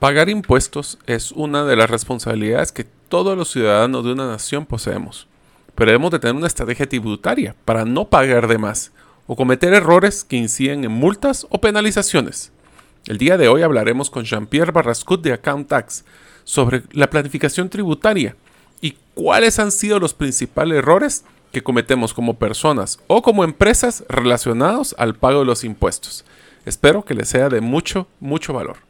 Pagar impuestos es una de las responsabilidades que todos los ciudadanos de una nación poseemos, pero debemos de tener una estrategia tributaria para no pagar de más o cometer errores que inciden en multas o penalizaciones. El día de hoy hablaremos con Jean-Pierre Barrascut de Account Tax sobre la planificación tributaria y cuáles han sido los principales errores que cometemos como personas o como empresas relacionados al pago de los impuestos. Espero que les sea de mucho, mucho valor.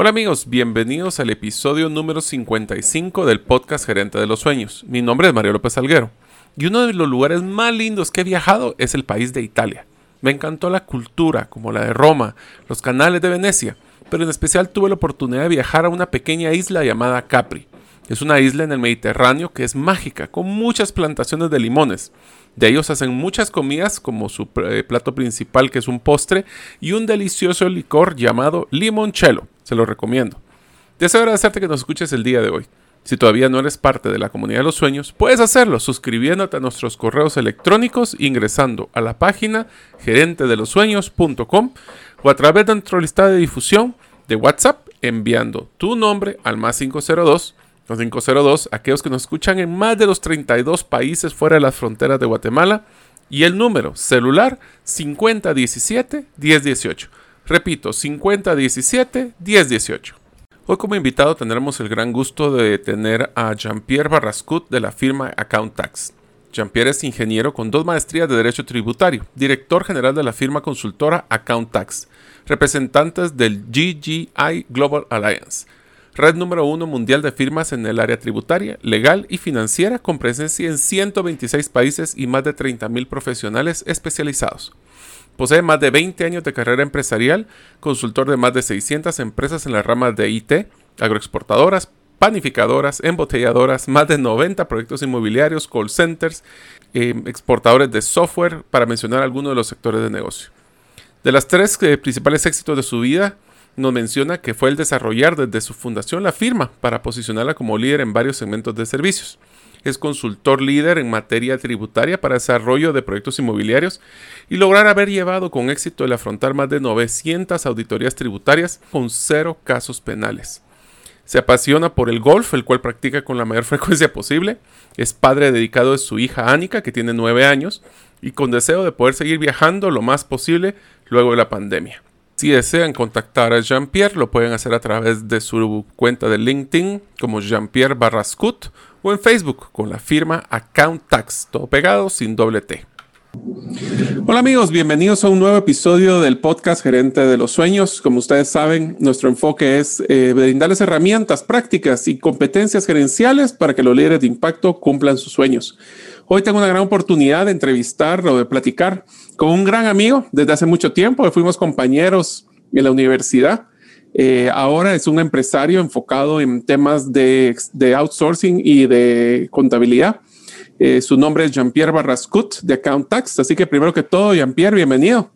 Hola amigos, bienvenidos al episodio número 55 del podcast Gerente de los Sueños. Mi nombre es Mario López Alguero y uno de los lugares más lindos que he viajado es el país de Italia. Me encantó la cultura, como la de Roma, los canales de Venecia, pero en especial tuve la oportunidad de viajar a una pequeña isla llamada Capri. Es una isla en el Mediterráneo que es mágica, con muchas plantaciones de limones. De ellos hacen muchas comidas como su eh, plato principal que es un postre y un delicioso licor llamado limoncello. Se lo recomiendo. Deseo agradecerte que nos escuches el día de hoy. Si todavía no eres parte de la comunidad de los sueños, puedes hacerlo suscribiéndote a nuestros correos electrónicos ingresando a la página gerentedelosueños.com o a través de nuestra lista de difusión de WhatsApp enviando tu nombre al más 502 502, aquellos que nos escuchan en más de los 32 países fuera de las fronteras de Guatemala, y el número celular 5017-1018. Repito, 5017-1018. Hoy como invitado tendremos el gran gusto de tener a Jean-Pierre Barrascut de la firma Account Tax. Jean-Pierre es ingeniero con dos maestrías de Derecho Tributario, director general de la firma consultora Account Tax, representantes del GGI Global Alliance, red número uno mundial de firmas en el área tributaria, legal y financiera, con presencia en 126 países y más de 30.000 profesionales especializados. Posee más de 20 años de carrera empresarial, consultor de más de 600 empresas en las ramas de IT, agroexportadoras, panificadoras, embotelladoras, más de 90 proyectos inmobiliarios, call centers, eh, exportadores de software, para mencionar algunos de los sectores de negocio. De las tres eh, principales éxitos de su vida, nos menciona que fue el desarrollar desde su fundación la firma para posicionarla como líder en varios segmentos de servicios. Es consultor líder en materia tributaria para desarrollo de proyectos inmobiliarios y lograr haber llevado con éxito el afrontar más de 900 auditorías tributarias con cero casos penales. Se apasiona por el golf, el cual practica con la mayor frecuencia posible. Es padre dedicado de su hija Annika, que tiene 9 años, y con deseo de poder seguir viajando lo más posible luego de la pandemia. Si desean contactar a Jean-Pierre, lo pueden hacer a través de su cuenta de LinkedIn como Jean-Pierre Barrascut o en Facebook con la firma Account Tax, todo pegado sin doble T. Hola amigos, bienvenidos a un nuevo episodio del podcast Gerente de los Sueños. Como ustedes saben, nuestro enfoque es eh, brindarles herramientas prácticas y competencias gerenciales para que los líderes de impacto cumplan sus sueños. Hoy tengo una gran oportunidad de entrevistar o de platicar con un gran amigo desde hace mucho tiempo. Fuimos compañeros en la universidad. Eh, ahora es un empresario enfocado en temas de, outsourcing y de contabilidad. Eh, su nombre es Jean-Pierre Barrascut de Account Tax. Así que primero que todo, Jean-Pierre, bienvenido.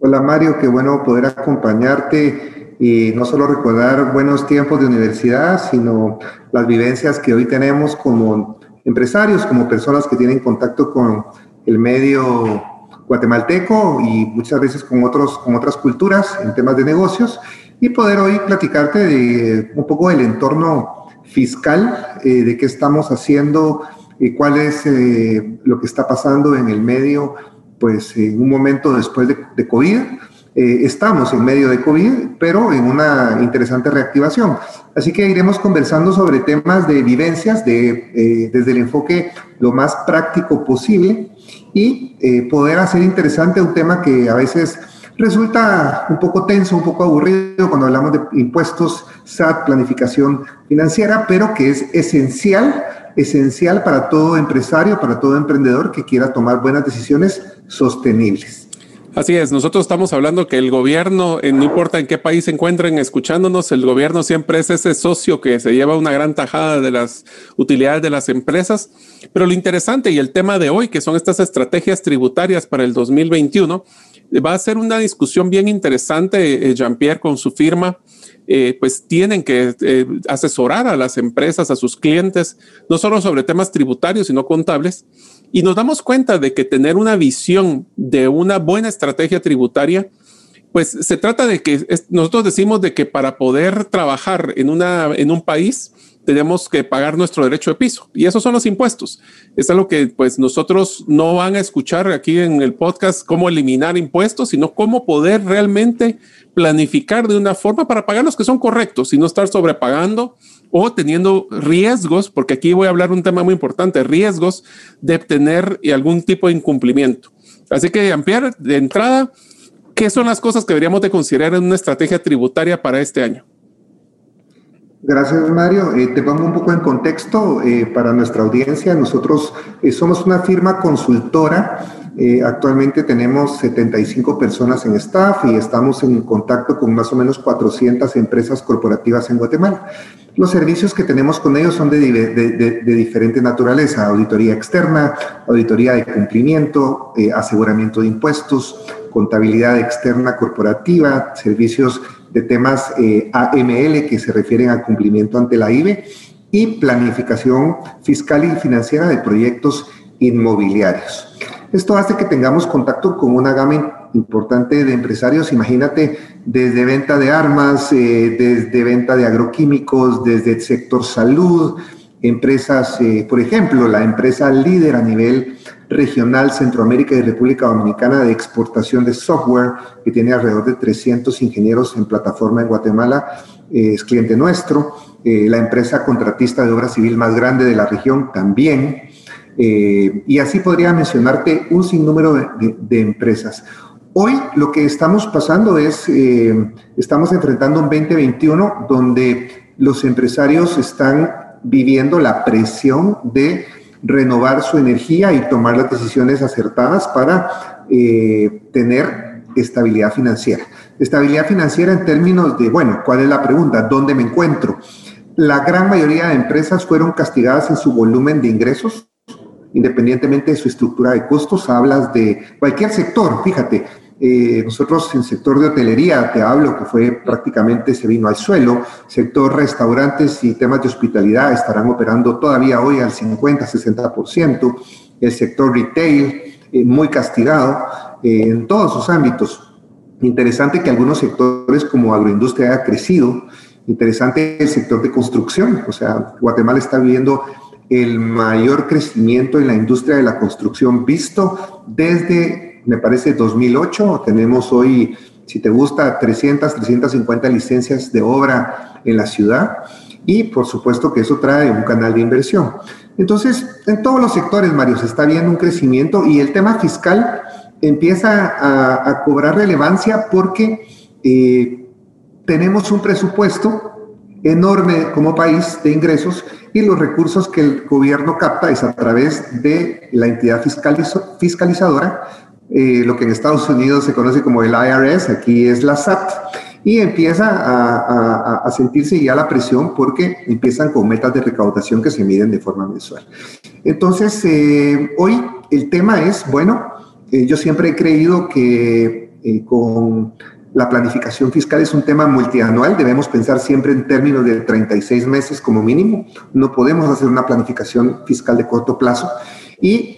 Hola Mario, qué bueno poder acompañarte y no solo recordar buenos tiempos de universidad, sino las vivencias que hoy tenemos como empresarios, como personas que tienen contacto con el medio guatemalteco y muchas veces con, otros, con otras culturas en temas de negocios y poder hoy platicarte de un poco del entorno fiscal, eh, de qué estamos haciendo, y cuál es eh, lo que está pasando en el medio, pues en un momento después de, de COVID. Eh, estamos en medio de COVID, pero en una interesante reactivación. Así que iremos conversando sobre temas de vivencias de, desde el enfoque lo más práctico posible y eh, poder hacer interesante un tema que a veces resulta un poco tenso, un poco aburrido cuando hablamos de impuestos, SAT, planificación financiera, pero que es esencial, esencial para todo empresario, para todo emprendedor que quiera tomar buenas decisiones sostenibles. Así es, nosotros estamos hablando que el gobierno, no importa en qué país se encuentren escuchándonos, el gobierno siempre es ese socio que se lleva una gran tajada de las utilidades de las empresas. Pero lo interesante y el tema de hoy, que son estas estrategias tributarias para el 2021, va a ser una discusión bien interesante, eh, Jean-Pierre, con su firma. Eh, pues tienen que eh, asesorar a las empresas, a sus clientes, no solo sobre temas tributarios, sino contables. Y nos damos cuenta de que tener una visión de una buena estrategia tributaria, pues se trata de que nosotros decimos de que para poder trabajar en, una, en un país, tenemos que pagar nuestro derecho de piso y esos son los impuestos. Es algo que pues nosotros no van a escuchar aquí en el podcast cómo eliminar impuestos, sino cómo poder realmente planificar de una forma para pagar los que son correctos y no estar sobrepagando o teniendo riesgos, porque aquí voy a hablar un tema muy importante, riesgos de tener algún tipo de incumplimiento. Así que, Jean-Pierre, de entrada, ¿qué son las cosas que deberíamos de considerar en una estrategia tributaria para este año? Gracias, Mario. Eh, te pongo un poco en contexto eh, para nuestra audiencia. Nosotros eh, somos una firma consultora eh, actualmente tenemos 75 personas en staff y estamos en contacto con más o menos 400 empresas corporativas en Guatemala. Los servicios que tenemos con ellos son de, de, diferente naturaleza, auditoría externa, auditoría de cumplimiento, eh, aseguramiento de impuestos, contabilidad externa corporativa, servicios de temas eh, AML que se refieren al cumplimiento ante la IBE y planificación fiscal y financiera de proyectos inmobiliarios. Esto hace que tengamos contacto con una gama importante de empresarios, imagínate, desde venta de armas, eh, desde venta de agroquímicos, desde el sector salud, empresas, eh, por ejemplo, la empresa líder a nivel regional Centroamérica y República Dominicana de exportación de software, que tiene alrededor de 300 ingenieros en plataforma en Guatemala, eh, es cliente nuestro. la empresa contratista de obra civil más grande de la región también. Eh, y así podría mencionarte un sinnúmero de, empresas. Hoy lo que estamos pasando es, eh, estamos enfrentando un 2021 donde los empresarios están viviendo la presión de renovar su energía y tomar las decisiones acertadas para eh, tener estabilidad financiera. Estabilidad financiera en términos de, bueno, ¿cuál es la pregunta? ¿Dónde me encuentro? La gran mayoría de empresas fueron castigadas en su volumen de ingresos independientemente de su estructura de costos, hablas de cualquier sector, fíjate, eh, nosotros en sector de hotelería, te hablo que fue prácticamente se vino al suelo, sector restaurantes y temas de hospitalidad estarán operando todavía hoy al 50-60%, el sector retail eh, muy castigado eh, en todos sus ámbitos. Interesante que algunos sectores como agroindustria haya crecido, interesante el sector de construcción, o sea, Guatemala está viviendo el mayor crecimiento en la industria de la construcción visto desde, me parece, 2008. Tenemos hoy, si te gusta, 300, 350 licencias de obra en la ciudad y por supuesto que eso trae un canal de inversión. Entonces, en todos los sectores, Mario, se está viendo un crecimiento y el tema fiscal empieza a, cobrar relevancia porque eh, tenemos un presupuesto enorme como país de ingresos y los recursos que el gobierno capta es a través de la entidad fiscalizadora, eh, lo que en Estados Unidos se conoce como el IRS, aquí es la SAT, y empieza a, sentirse ya la presión porque empiezan con metas de recaudación que se miden de forma mensual. Entonces, eh, hoy el tema es, bueno, eh, yo siempre he creído que con la planificación fiscal es un tema multianual, debemos pensar siempre en términos de 36 meses como mínimo, no podemos hacer una planificación fiscal de corto plazo y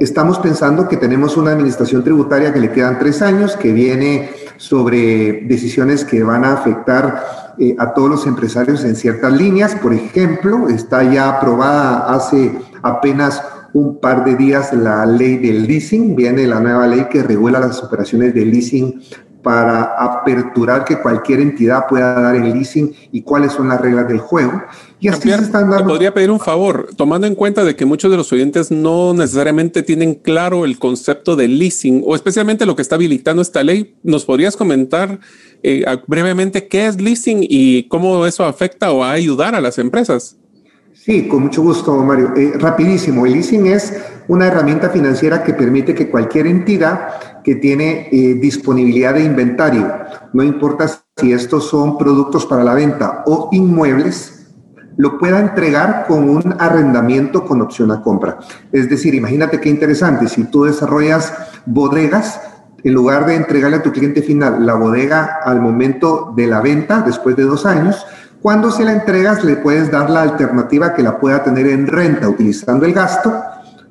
estamos pensando que tenemos una administración tributaria que le quedan tres años, que viene sobre decisiones que van a afectar eh, a todos los empresarios en ciertas líneas, por ejemplo, está ya aprobada hace apenas un par de días la ley del leasing, viene la nueva ley que regula las operaciones de leasing para aperturar que cualquier entidad pueda dar el leasing y cuáles son las reglas del juego. Y así se están dando. podría pedir un favor, tomando en cuenta de que muchos de los oyentes no necesariamente tienen claro el concepto de leasing o especialmente lo que está habilitando esta ley, ¿nos podrías comentar eh, brevemente qué es leasing y cómo eso afecta o va a ayudar a las empresas? Sí, con mucho gusto, Mario. Eh, rapidísimo, el leasing es una herramienta financiera que permite que cualquier entidad que tiene eh, disponibilidad de inventario, no importa si estos son productos para la venta o inmuebles, lo pueda entregar con un arrendamiento con opción a compra. Es decir, imagínate qué interesante, si tú desarrollas bodegas, en lugar de entregarle a tu cliente final la bodega al momento de la venta, después de dos años, cuando se la entregas, le puedes dar la alternativa que la pueda tener en renta utilizando el gasto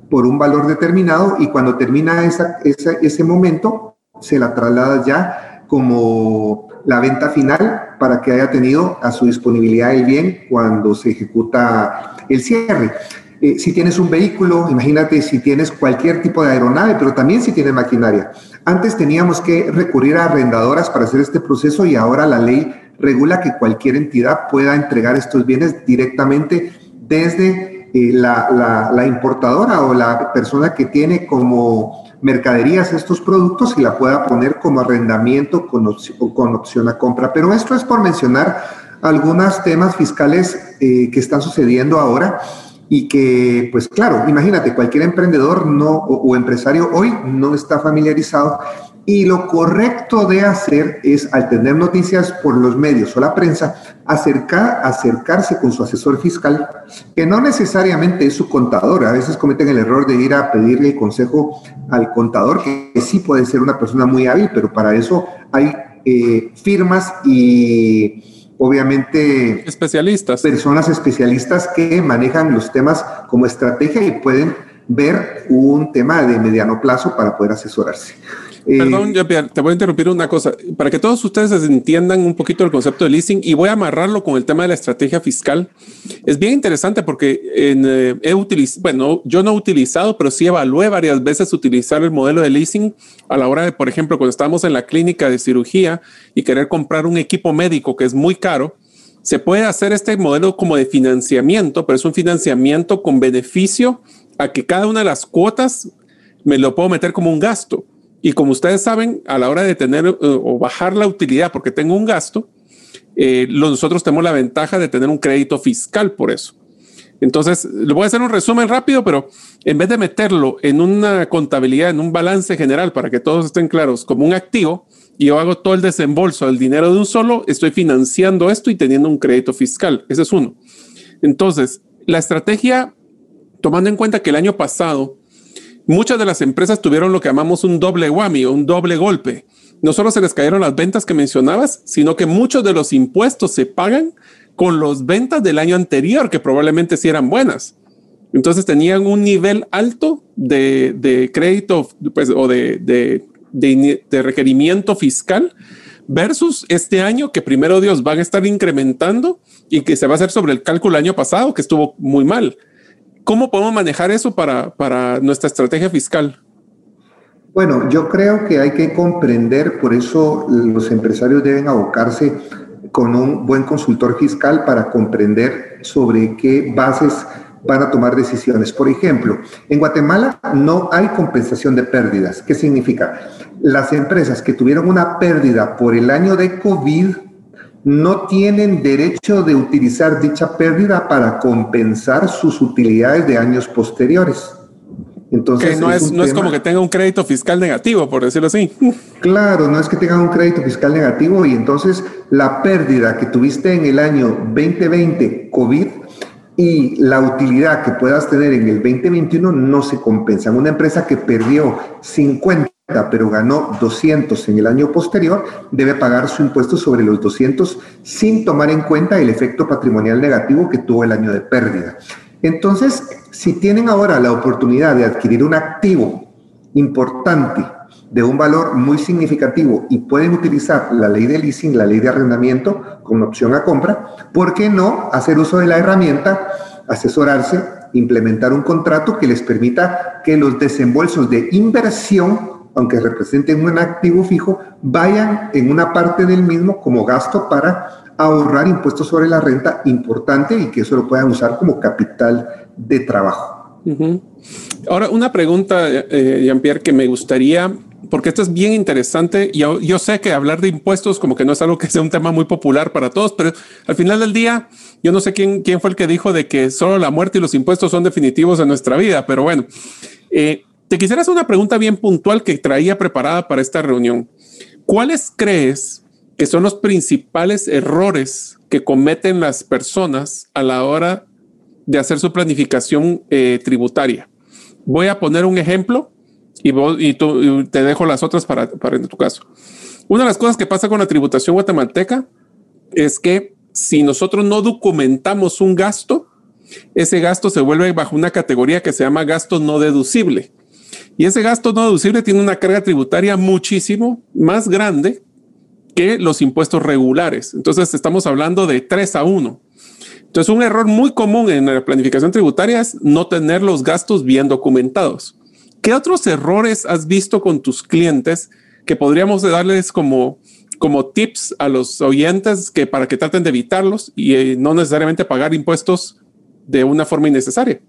por un valor determinado y cuando termina esa, ese momento, se la traslada ya como la venta final para que haya tenido a su disponibilidad el bien cuando se ejecuta el cierre. Eh, si tienes un vehículo, imagínate si tienes cualquier tipo de aeronave, pero también si tienes maquinaria. Antes teníamos que recurrir a arrendadoras para hacer este proceso y ahora la ley regula que cualquier entidad pueda entregar estos bienes directamente desde eh, la, importadora o la persona que tiene como mercaderías estos productos y la pueda poner como arrendamiento con, opción, con opción a compra. Pero esto es por mencionar algunos temas fiscales eh, que están sucediendo ahora y que, pues claro, imagínate, cualquier emprendedor no, o empresario hoy no está familiarizado y lo correcto de hacer es, al tener noticias por los medios o la prensa, acercar, acercarse con su asesor fiscal, que no necesariamente es su contador. A veces cometen el error de ir a pedirle consejo al contador, que sí puede ser una persona muy hábil, pero para eso hay eh, firmas y obviamente especialistas. Personas especialistas que manejan los temas como estrategia y pueden ver un tema de mediano plazo para poder asesorarse. Perdón, te voy a interrumpir una cosa. Para que todos ustedes entiendan un poquito el concepto de leasing y voy a amarrarlo con el tema de la estrategia fiscal. Es bien interesante porque en, eh, he utilizado, bueno, yo no he utilizado, pero sí evalué varias veces utilizar el modelo de leasing a la hora de, por ejemplo, cuando estamos en la clínica de cirugía y querer comprar un equipo médico que es muy caro. Se puede hacer este modelo como de financiamiento, pero es un financiamiento con beneficio a que cada una de las cuotas me lo puedo meter como un gasto. Y como ustedes saben, a la hora de tener eh, o bajar la utilidad porque tengo un gasto, eh, nosotros tenemos la ventaja de tener un crédito fiscal por eso. Entonces, le voy a hacer un resumen rápido, pero en vez de meterlo en una contabilidad, en un balance general, para que todos estén claros, como un activo, yo hago todo el desembolso del dinero de un solo, estoy financiando esto y teniendo un crédito fiscal. Ese es uno. Entonces, la estrategia, tomando en cuenta que el año pasado Muchas de las empresas tuvieron lo que llamamos un doble whammy o un doble golpe. No solo se les cayeron las ventas que mencionabas, sino que muchos de los impuestos se pagan con las ventas del año anterior, que probablemente sí eran buenas. Entonces tenían un nivel alto de, crédito pues, o de, de, requerimiento fiscal versus este año que primero Dios van a estar incrementando y que se va a hacer sobre el cálculo año pasado, que estuvo muy mal. ¿Cómo podemos manejar eso para, para nuestra estrategia fiscal? Bueno, yo creo que hay que comprender, por eso los empresarios deben abocarse con un buen consultor fiscal para comprender sobre qué bases van a tomar decisiones. Por ejemplo, en Guatemala no hay compensación de pérdidas. ¿Qué significa? Las empresas que tuvieron una pérdida por el año de COVID no tienen derecho de utilizar dicha pérdida para compensar sus utilidades de años posteriores. Entonces, no, es, no es, como que tenga un crédito fiscal negativo, por decirlo así. Claro, no es que tenga un crédito fiscal negativo y entonces la pérdida que tuviste en el año 2020 COVID y la utilidad que puedas tener en el 2021 no se compensan. Una empresa que perdió 50 pero ganó 200 en el año posterior, debe pagar su impuesto sobre los 200 sin tomar en cuenta el efecto patrimonial negativo que tuvo el año de pérdida. Entonces, si tienen ahora la oportunidad de adquirir un activo importante de un valor muy significativo y pueden utilizar la ley de leasing, la ley de arrendamiento con opción a compra, ¿por qué no hacer uso de la herramienta, asesorarse, implementar un contrato que les permita que los desembolsos de inversión aunque representen un activo fijo, vayan en una parte del mismo como gasto para ahorrar impuestos sobre la renta importante y que eso lo puedan usar como capital de trabajo. Ahora, una pregunta, eh, Jean-Pierre, que me gustaría porque esto es bien interesante. Y yo, yo, sé que hablar de impuestos como que no es algo que sea un tema muy popular para todos, pero al final del día, yo no sé quién, quién fue el que dijo de que solo la muerte y los impuestos son definitivos en nuestra vida, pero bueno, eh, te quisiera hacer una pregunta bien puntual que traía preparada para esta reunión. ¿Cuáles crees que son los principales errores que cometen las personas a la hora de hacer su planificación eh, tributaria? Voy a poner un ejemplo y, te dejo las otras para, tu caso. Una de las cosas que pasa con la tributación guatemalteca es que si nosotros no documentamos un gasto, ese gasto se vuelve bajo una categoría que se llama gasto no deducible. Y ese gasto no deducible tiene una carga tributaria muchísimo más grande que los impuestos regulares. Entonces estamos hablando de 3 a 1. Entonces un error muy común en la planificación tributaria es no tener los gastos bien documentados. ¿Qué otros errores has visto con tus clientes que podríamos darles como, como tips a los oyentes que para que traten de evitarlos y eh, no necesariamente pagar impuestos de una forma innecesaria?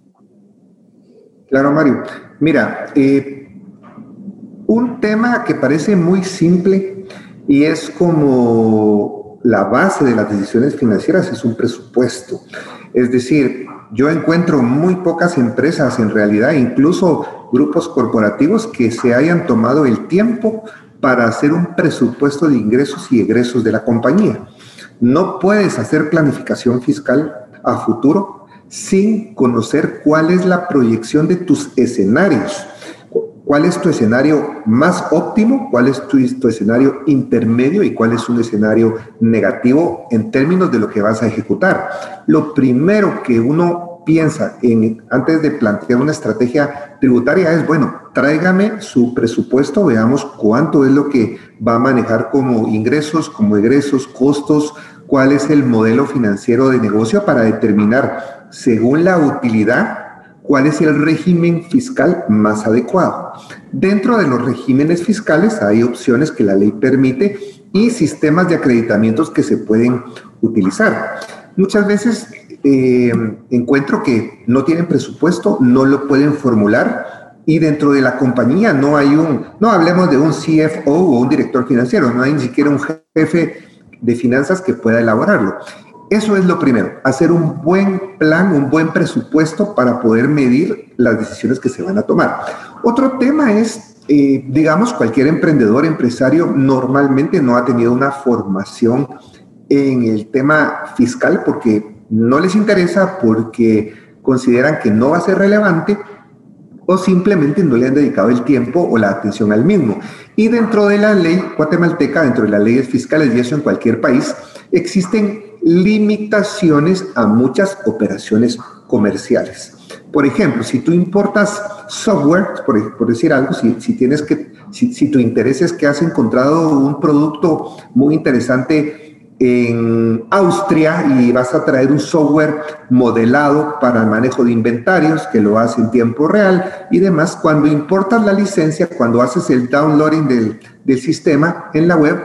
Claro, Mario. Mira, eh, un tema que parece muy simple y es como la base de las decisiones financieras es un presupuesto. Es decir, yo encuentro muy pocas empresas en realidad, incluso grupos corporativos que se hayan tomado el tiempo para hacer un presupuesto de ingresos y egresos de la compañía. No puedes hacer planificación fiscal a futuro sin conocer cuál es la proyección de tus escenarios. ¿Cuál es tu escenario más óptimo? ¿Cuál es tu, escenario intermedio? ¿Y cuál es un escenario negativo en términos de lo que vas a ejecutar? Lo primero que uno piensa en, antes de plantear una estrategia tributaria es, bueno, tráigame su presupuesto, veamos cuánto es lo que va a manejar como ingresos, como egresos, costos, cuál es el modelo financiero de negocio para determinar según la utilidad, cuál es el régimen fiscal más adecuado. Dentro de los regímenes fiscales hay opciones que la ley permite y sistemas de acreditamientos que se pueden utilizar. Muchas veces eh, encuentro que no tienen presupuesto, no lo pueden formular y dentro de la compañía no hay un, no hablemos de un CFO o un director financiero, no hay ni siquiera un jefe de finanzas que pueda elaborarlo. Eso es lo primero, hacer un buen plan, un buen presupuesto para poder medir las decisiones que se van a tomar. Otro tema es, eh, digamos, cualquier emprendedor, empresario normalmente no ha tenido una formación en el tema fiscal porque no les interesa, porque consideran que no va a ser relevante o simplemente no le han dedicado el tiempo o la atención al mismo. Y dentro de la ley guatemalteca, dentro de las leyes fiscales y eso en cualquier país, existen limitaciones a muchas operaciones comerciales. Por ejemplo, si tú importas software, por, decir algo, si, tienes que, si, tu interés es que has encontrado un producto muy interesante en Austria y vas a traer un software modelado para el manejo de inventarios que lo hace en tiempo real y demás, cuando importas la licencia, cuando haces el downloading del sistema en la web,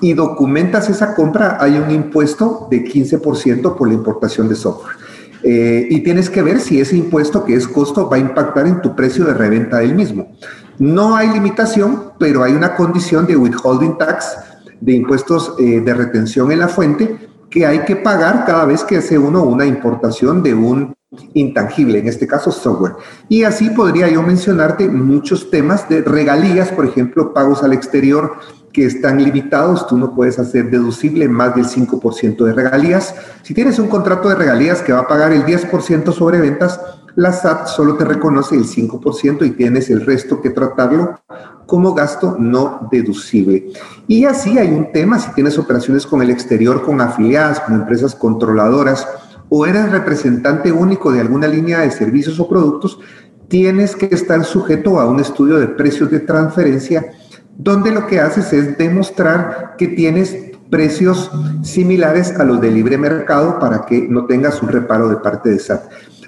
y documentas esa compra, hay un impuesto de 15% por la importación de software. Eh, y tienes que ver si ese impuesto, que es costo, va a impactar en tu precio de reventa del mismo. No hay limitación, pero hay una condición de withholding tax, de impuestos eh, de retención en la fuente, que hay que pagar cada vez que hace uno una importación de un intangible, en este caso software. Y así podría yo mencionarte muchos temas de regalías, por ejemplo, pagos al exterior, que están limitados, tú no puedes hacer deducible más del 5% de regalías. Si tienes un contrato de regalías que va a pagar el 10% sobre ventas, la SAT solo te reconoce el 5% y tienes el resto que tratarlo como gasto no deducible. Y así hay un tema, si tienes operaciones con el exterior, con afiliadas, con empresas controladoras, o eres representante único de alguna línea de servicios o productos, tienes que estar sujeto a un estudio de precios de transferencia donde lo que haces es demostrar que tienes precios similares a los de libre mercado para que no tengas un reparo de parte de SAT.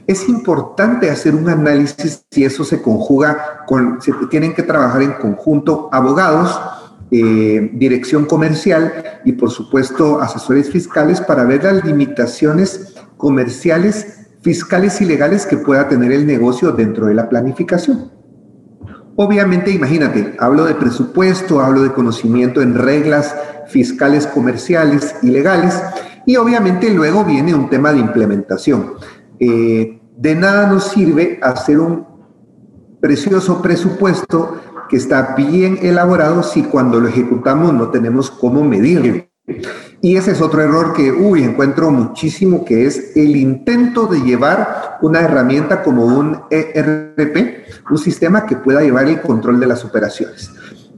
Es importante hacer un análisis si eso se conjuga con, se tienen que trabajar en conjunto abogados, eh, dirección comercial y por supuesto asesores fiscales para ver las limitaciones comerciales, fiscales y legales que pueda tener el negocio dentro de la planificación. Obviamente, imagínate, hablo de presupuesto, hablo de conocimiento en reglas fiscales comerciales y legales, y obviamente luego viene un tema de implementación. Eh, de nada nos sirve hacer un precioso presupuesto que está bien elaborado si cuando lo ejecutamos no tenemos cómo medirlo. Y ese es otro error que, uy, encuentro muchísimo, que es el intento de llevar una herramienta como un ERP, un sistema que pueda llevar el control de las operaciones.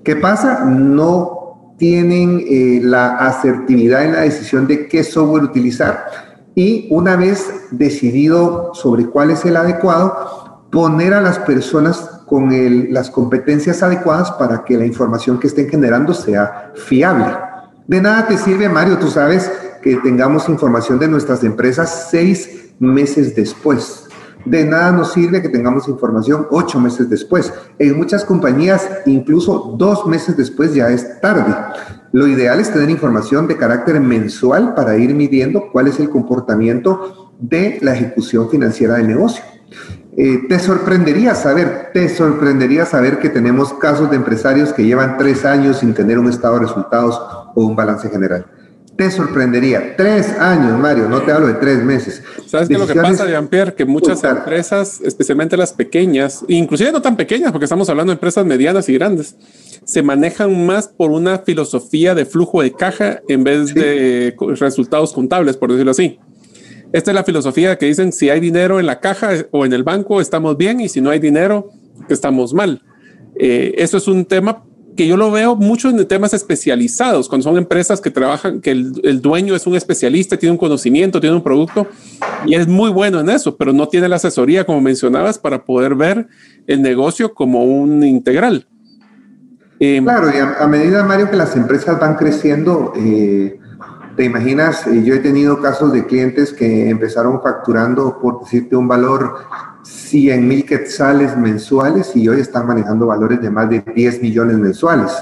¿Qué pasa? No tienen eh, la asertividad en la decisión de qué software utilizar y una vez decidido sobre cuál es el adecuado, poner a las personas con las competencias adecuadas para que la información que estén generando sea fiable. De nada te sirve, Mario, tú sabes que tengamos información de nuestras empresas seis meses después. De nada nos sirve que tengamos información ocho meses después. En muchas compañías, incluso dos meses después ya es tarde. Lo ideal es tener información de carácter mensual para ir midiendo cuál es el comportamiento de la ejecución financiera del negocio. Eh, te sorprendería saber, te sorprendería saber que tenemos casos de empresarios que llevan tres años sin tener un estado de resultados o un balance general. Te sorprendería. Tres años, Mario, no te hablo de tres meses. ¿Sabes qué lo que pasa, Jean-Pierre? Que muchas empresas, especialmente las pequeñas, inclusive no tan pequeñas, porque estamos hablando de empresas medianas y grandes, se manejan más por una filosofía de flujo de caja en vez de resultados contables, por decirlo así. Esta es la filosofía que dicen si hay dinero en la caja o en el banco estamos bien y si no hay dinero estamos mal. Eh, eso es un tema que yo lo veo mucho en temas especializados, cuando son empresas que trabajan, que el, dueño es un especialista, tiene un conocimiento, tiene un producto y es muy bueno en eso, pero no tiene la asesoría, como mencionabas, para poder ver el negocio como un integral. Eh, claro, y a, medida, Mario, que las empresas van creciendo, eh, te imaginas, eh, yo he tenido casos de clientes que empezaron facturando, por decirte un valor, 100 mil quetzales mensuales y hoy están manejando valores de más de 10 millones mensuales.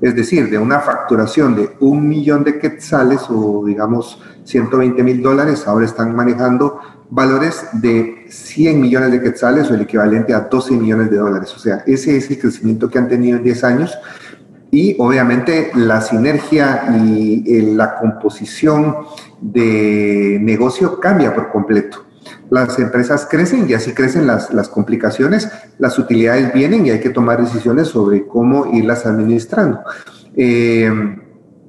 Es decir, de una facturación de un millón de quetzales o digamos 120 mil dólares, ahora están manejando valores de 100 millones de quetzales o el equivalente a 12 millones de dólares. O sea, ese es el crecimiento que han tenido en 10 años y obviamente la sinergia y eh, la composición de negocio cambia por completo. Las empresas crecen y así crecen las, las, complicaciones, las utilidades vienen y hay que tomar decisiones sobre cómo irlas administrando. Eh,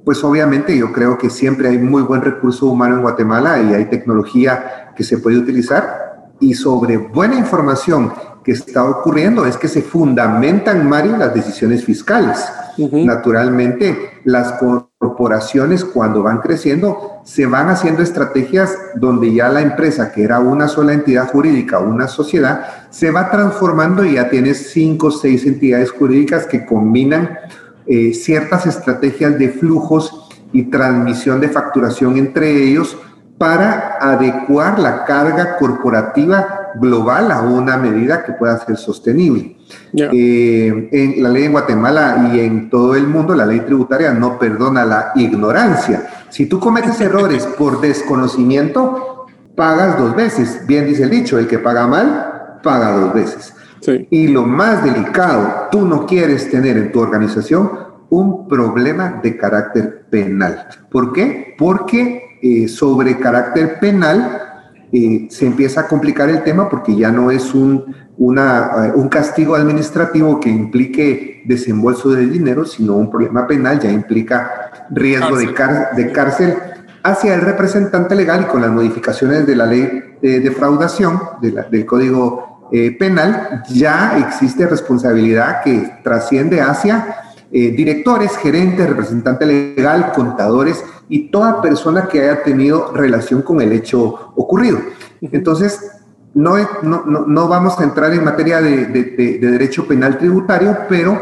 pues obviamente yo creo que siempre hay muy buen recurso humano en Guatemala y hay tecnología que se puede utilizar y sobre buena información que está ocurriendo es que se fundamentan, Mario, las decisiones fiscales. Naturalmente, las corporaciones cuando van creciendo se van haciendo estrategias donde ya la empresa, que era una sola entidad jurídica, una sociedad, se va transformando y ya tienes cinco o seis entidades jurídicas que combinan eh, ciertas estrategias de flujos y transmisión de facturación entre ellos para adecuar la carga corporativa global a una medida que pueda ser sostenible. Eh, en la ley en Guatemala y en todo el mundo, la ley tributaria no perdona la ignorancia. Si tú cometes errores por desconocimiento, pagas dos veces. Bien dice el dicho, el que paga mal, paga dos veces. Y lo más delicado, tú no quieres tener en tu organización un problema de carácter penal. ¿Por qué? Porque eh, sobre carácter penal eh, se empieza a complicar el tema porque ya no es un, una, eh, un castigo administrativo que implique desembolso de dinero, sino un problema penal, ya implica riesgo de, de cárcel hacia el representante legal y con las modificaciones de la ley de defraudación del Código eh, Penal, ya existe responsabilidad que trasciende hacia directores, gerentes, representante legal, contadores y toda persona que haya tenido relación con el hecho ocurrido. Entonces, no, no, no vamos a entrar en materia de, de, derecho penal tributario, pero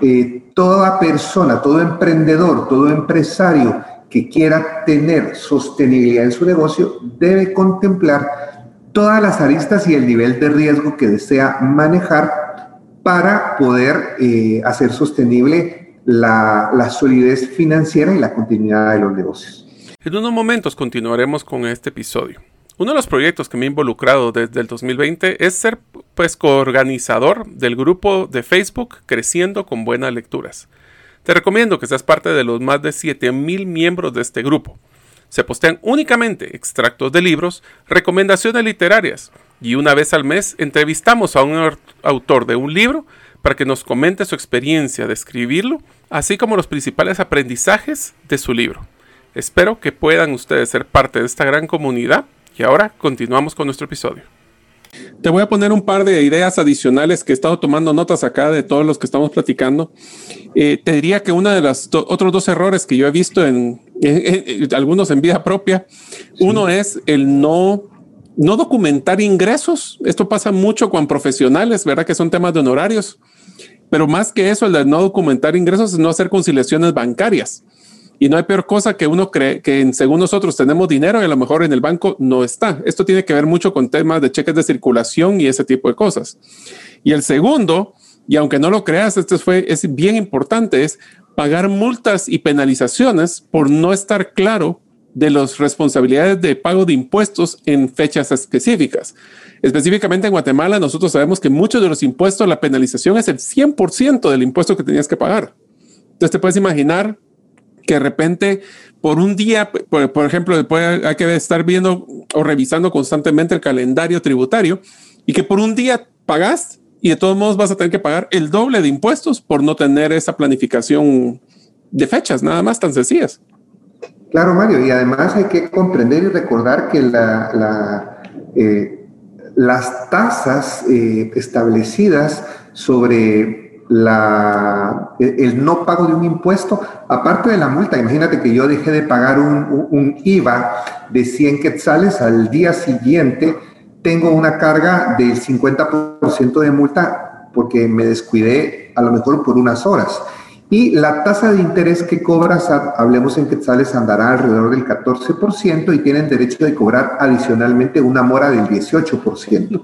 eh, toda persona, todo emprendedor, todo empresario que quiera tener sostenibilidad en su negocio debe contemplar todas las aristas y el nivel de riesgo que desea manejar para poder eh, hacer sostenible la, solidez financiera y la continuidad de los negocios. En unos momentos continuaremos con este episodio. Uno de los proyectos que me he involucrado desde el 2020 es ser pues coorganizador del grupo de Facebook Creciendo con Buenas Lecturas. Te recomiendo que seas parte de los más de 7000 miembros de este grupo. Se postean únicamente extractos de libros, recomendaciones literarias y una vez al mes entrevistamos a un autor de un libro para que nos comente su experiencia de escribirlo, así como los principales aprendizajes de su libro. Espero que puedan ustedes ser parte de esta gran comunidad y ahora continuamos con nuestro episodio. Te voy a poner un par de ideas adicionales que he estado tomando notas acá de todos los que estamos platicando. Eh, te diría que uno de los otros dos errores que yo he visto en, algunos en vida propia, uno es el no no documentar ingresos. Esto pasa mucho con profesionales, ¿verdad? Que son temas de honorarios. Pero más que eso, el de no documentar ingresos es no hacer conciliaciones bancarias. Y no hay peor cosa que uno cree que según nosotros tenemos dinero y a lo mejor en el banco no está. Esto tiene que ver mucho con temas de cheques de circulación y ese tipo de cosas. Y el segundo, y aunque no lo creas, este fue, es bien importante, es pagar multas y penalizaciones por no estar claro de las responsabilidades de pago de impuestos en fechas específicas. Específicamente en Guatemala, nosotros sabemos que muchos de los impuestos, la penalización es el 100% del impuesto que tenías que pagar. Entonces te puedes imaginar que de repente por un día, por, ejemplo, después hay que estar viendo o revisando constantemente el calendario tributario y que por un día pagas y de todos modos vas a tener que pagar el doble de impuestos por no tener esa planificación de fechas, nada más tan sencillas. Claro, Mario, y además hay que comprender y recordar que la, eh, las tasas eh, establecidas sobre la, el no pago de un impuesto, aparte de la multa, imagínate que yo dejé de pagar un, IVA de 100 quetzales al día siguiente, tengo una carga del 50% de multa porque me descuidé a lo mejor por unas horas. Y la tasa de interés que cobras, hablemos en quetzales, andará alrededor del 14% y tienen derecho de cobrar adicionalmente una mora del 18%.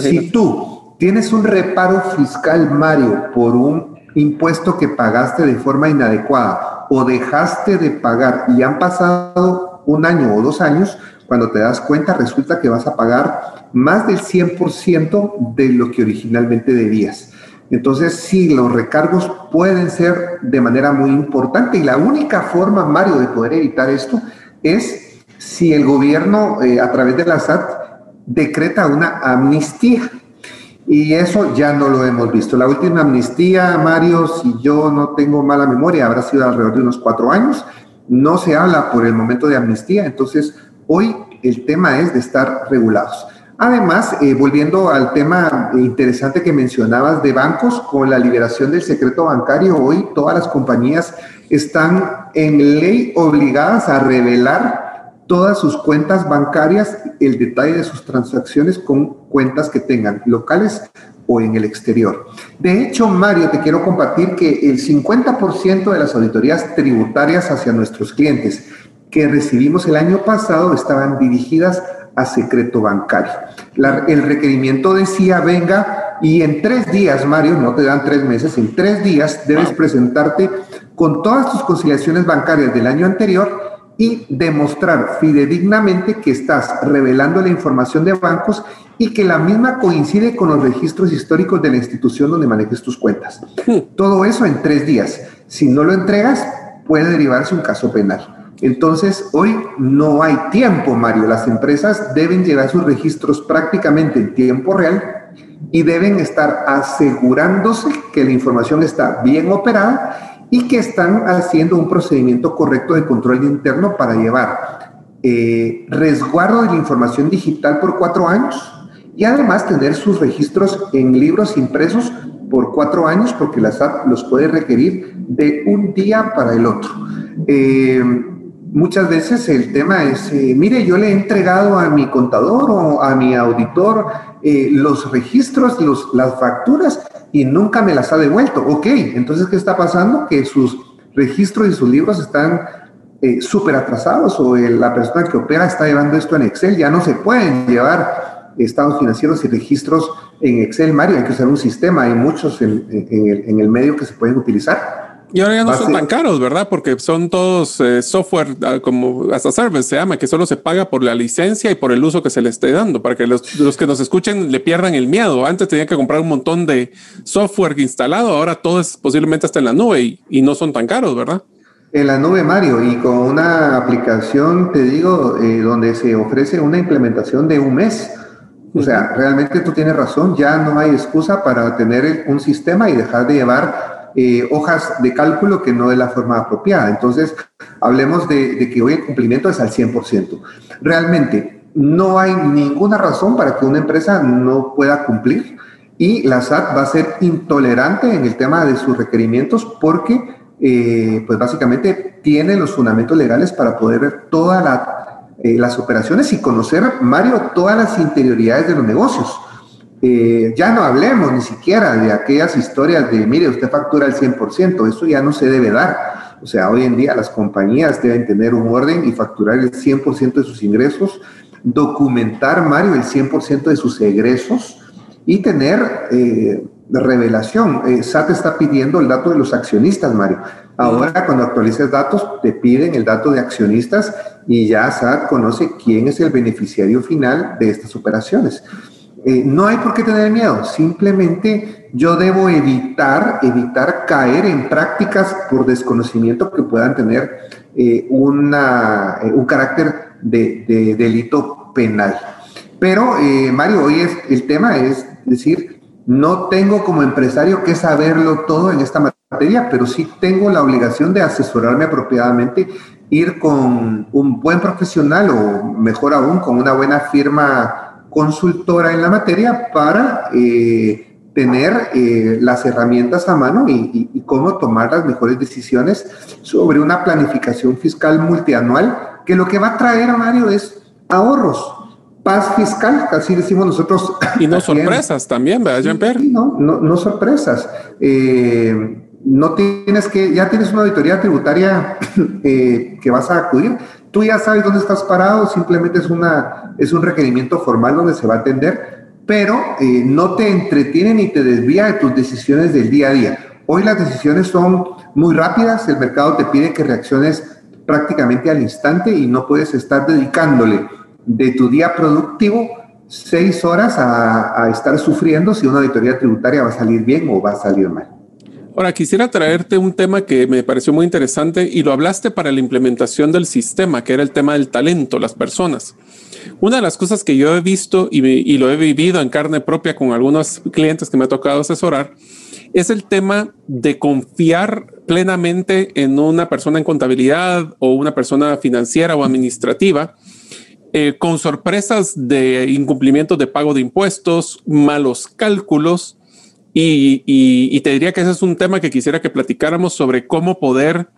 Si tú tienes un reparo fiscal, Mario, por un impuesto que pagaste de forma inadecuada o dejaste de pagar y han pasado un año o dos años, cuando te das cuenta resulta que vas a pagar más del 100% de lo que originalmente debías. Entonces, sí, los recargos pueden ser de manera muy importante y la única forma, Mario, de poder evitar esto es si el gobierno, eh, a través de la SAT, decreta una amnistía. Y eso ya no lo hemos visto. La última amnistía, Mario, si yo no tengo mala memoria, habrá sido alrededor de unos cuatro años. No se habla por el momento de amnistía, entonces hoy el tema es de estar regulados. Además, eh, volviendo al tema interesante que mencionabas de bancos, con la liberación del secreto bancario, hoy todas las compañías están en ley obligadas a revelar todas sus cuentas bancarias, el detalle de sus transacciones con cuentas que tengan locales o en el exterior. De hecho, Mario, te quiero compartir que el 50% de las auditorías tributarias hacia nuestros clientes que recibimos el año pasado estaban dirigidas a secreto bancario. el requerimiento decía, venga, y en tres días, Mario, no te dan tres meses, en tres días debes presentarte con todas tus conciliaciones bancarias del año anterior y demostrar fidedignamente que estás revelando la información de bancos y que la misma coincide con los registros históricos de la institución donde manejes tus cuentas. Todo eso en tres días. Si no lo entregas, puede derivarse un caso penal. Entonces, hoy no hay tiempo, Mario. Las empresas deben llevar sus registros prácticamente en tiempo real y deben estar asegurándose que la información está bien operada y que están haciendo un procedimiento correcto de control interno para llevar eh, resguardo de la información digital por cuatro años y además tener sus registros en libros impresos por cuatro años porque la SAT los puede requerir de un día para el otro. Eh, muchas veces el tema es, eh, mire, yo le he entregado a mi contador o a mi auditor los registros, los, las facturas y nunca me las ha devuelto. Ok, entonces, ¿qué está pasando? Que sus registros y sus libros están eh, súper atrasados o la persona que opera está llevando esto en Excel. Ya no se pueden llevar estados financieros y registros en Excel, Mario. Hay que usar un sistema. Hay muchos en el medio que se pueden utilizar. Y ahora ya no son tan caros, ¿verdad? Porque son todos eh, software ah, como hasta service se llama, que solo se paga por la licencia y por el uso que se le esté dando, para que los, que nos escuchen le pierdan el miedo. Antes tenía que comprar un montón de software instalado, ahora todo es posiblemente hasta en la nube y, no son tan caros, ¿verdad? En la nube, Mario, y con una aplicación, te digo, eh, donde se ofrece una implementación de un mes. O sea, realmente tú tienes razón, ya no hay excusa para tener un sistema y dejar de llevar eh, hojas de cálculo que no de la forma apropiada. Entonces, hablemos de, que hoy el cumplimiento es al 100%. Realmente, no hay ninguna razón para que una empresa no pueda cumplir y la SAT va a ser intolerante en el tema de sus requerimientos porque, eh, pues básicamente, tiene los fundamentos legales para poder ver todas eh, las operaciones y conocer, Mario, todas las interioridades de los negocios. Eh, ya no hablemos ni siquiera de aquellas historias de, mire, usted factura el 100%, eso ya no se debe dar. O sea, hoy en día las compañías deben tener un orden y facturar el 100% de sus ingresos, documentar, Mario, el 100% de sus egresos y tener eh, revelación. Eh, SAT está pidiendo el dato de los accionistas, Mario. Ahora, cuando actualices datos, te piden el dato de accionistas y ya SAT conoce quién es el beneficiario final de estas operaciones. Eh, no hay por qué tener miedo, simplemente yo debo evitar, evitar caer en prácticas por desconocimiento que puedan tener eh, una, eh, un carácter de, delito penal. Pero, Mario, hoy es, el tema es decir, no tengo como empresario que saberlo todo en esta materia, pero sí tengo la obligación de asesorarme apropiadamente, ir con un buen profesional o mejor aún con una buena firma consultora en la materia para eh, tener eh, las herramientas a mano y, cómo tomar las mejores decisiones sobre una planificación fiscal multianual que lo que va a traer a Mario es ahorros, paz fiscal, así decimos nosotros. Y no sorpresas también, ¿verdad, Jean-Pierre? no, no, no, sorpresas. Eh, no tienes que, ya tienes una auditoría tributaria que vas a acudir, Tú ya sabes dónde estás parado, simplemente es, una, es un requerimiento formal donde se va a atender, pero eh, no te entretiene ni te desvía de tus decisiones del día a día. Hoy las decisiones son muy rápidas, el mercado te pide que reacciones prácticamente al instante y no puedes estar dedicándole de tu día productivo seis horas a, a estar sufriendo si una auditoría tributaria va a salir bien o va a salir mal. Ahora, quisiera traerte un tema que me pareció muy interesante y lo hablaste para la implementación del sistema, que era el tema del talento, las personas. Una de las cosas que yo he visto y, lo he vivido en carne propia con algunos clientes que me ha tocado asesorar es el tema de confiar plenamente en una persona en contabilidad o una persona financiera o administrativa eh, con sorpresas de incumplimiento de pago de impuestos, malos cálculos y, te diría que ese es un tema que quisiera que platicáramos sobre cómo poder,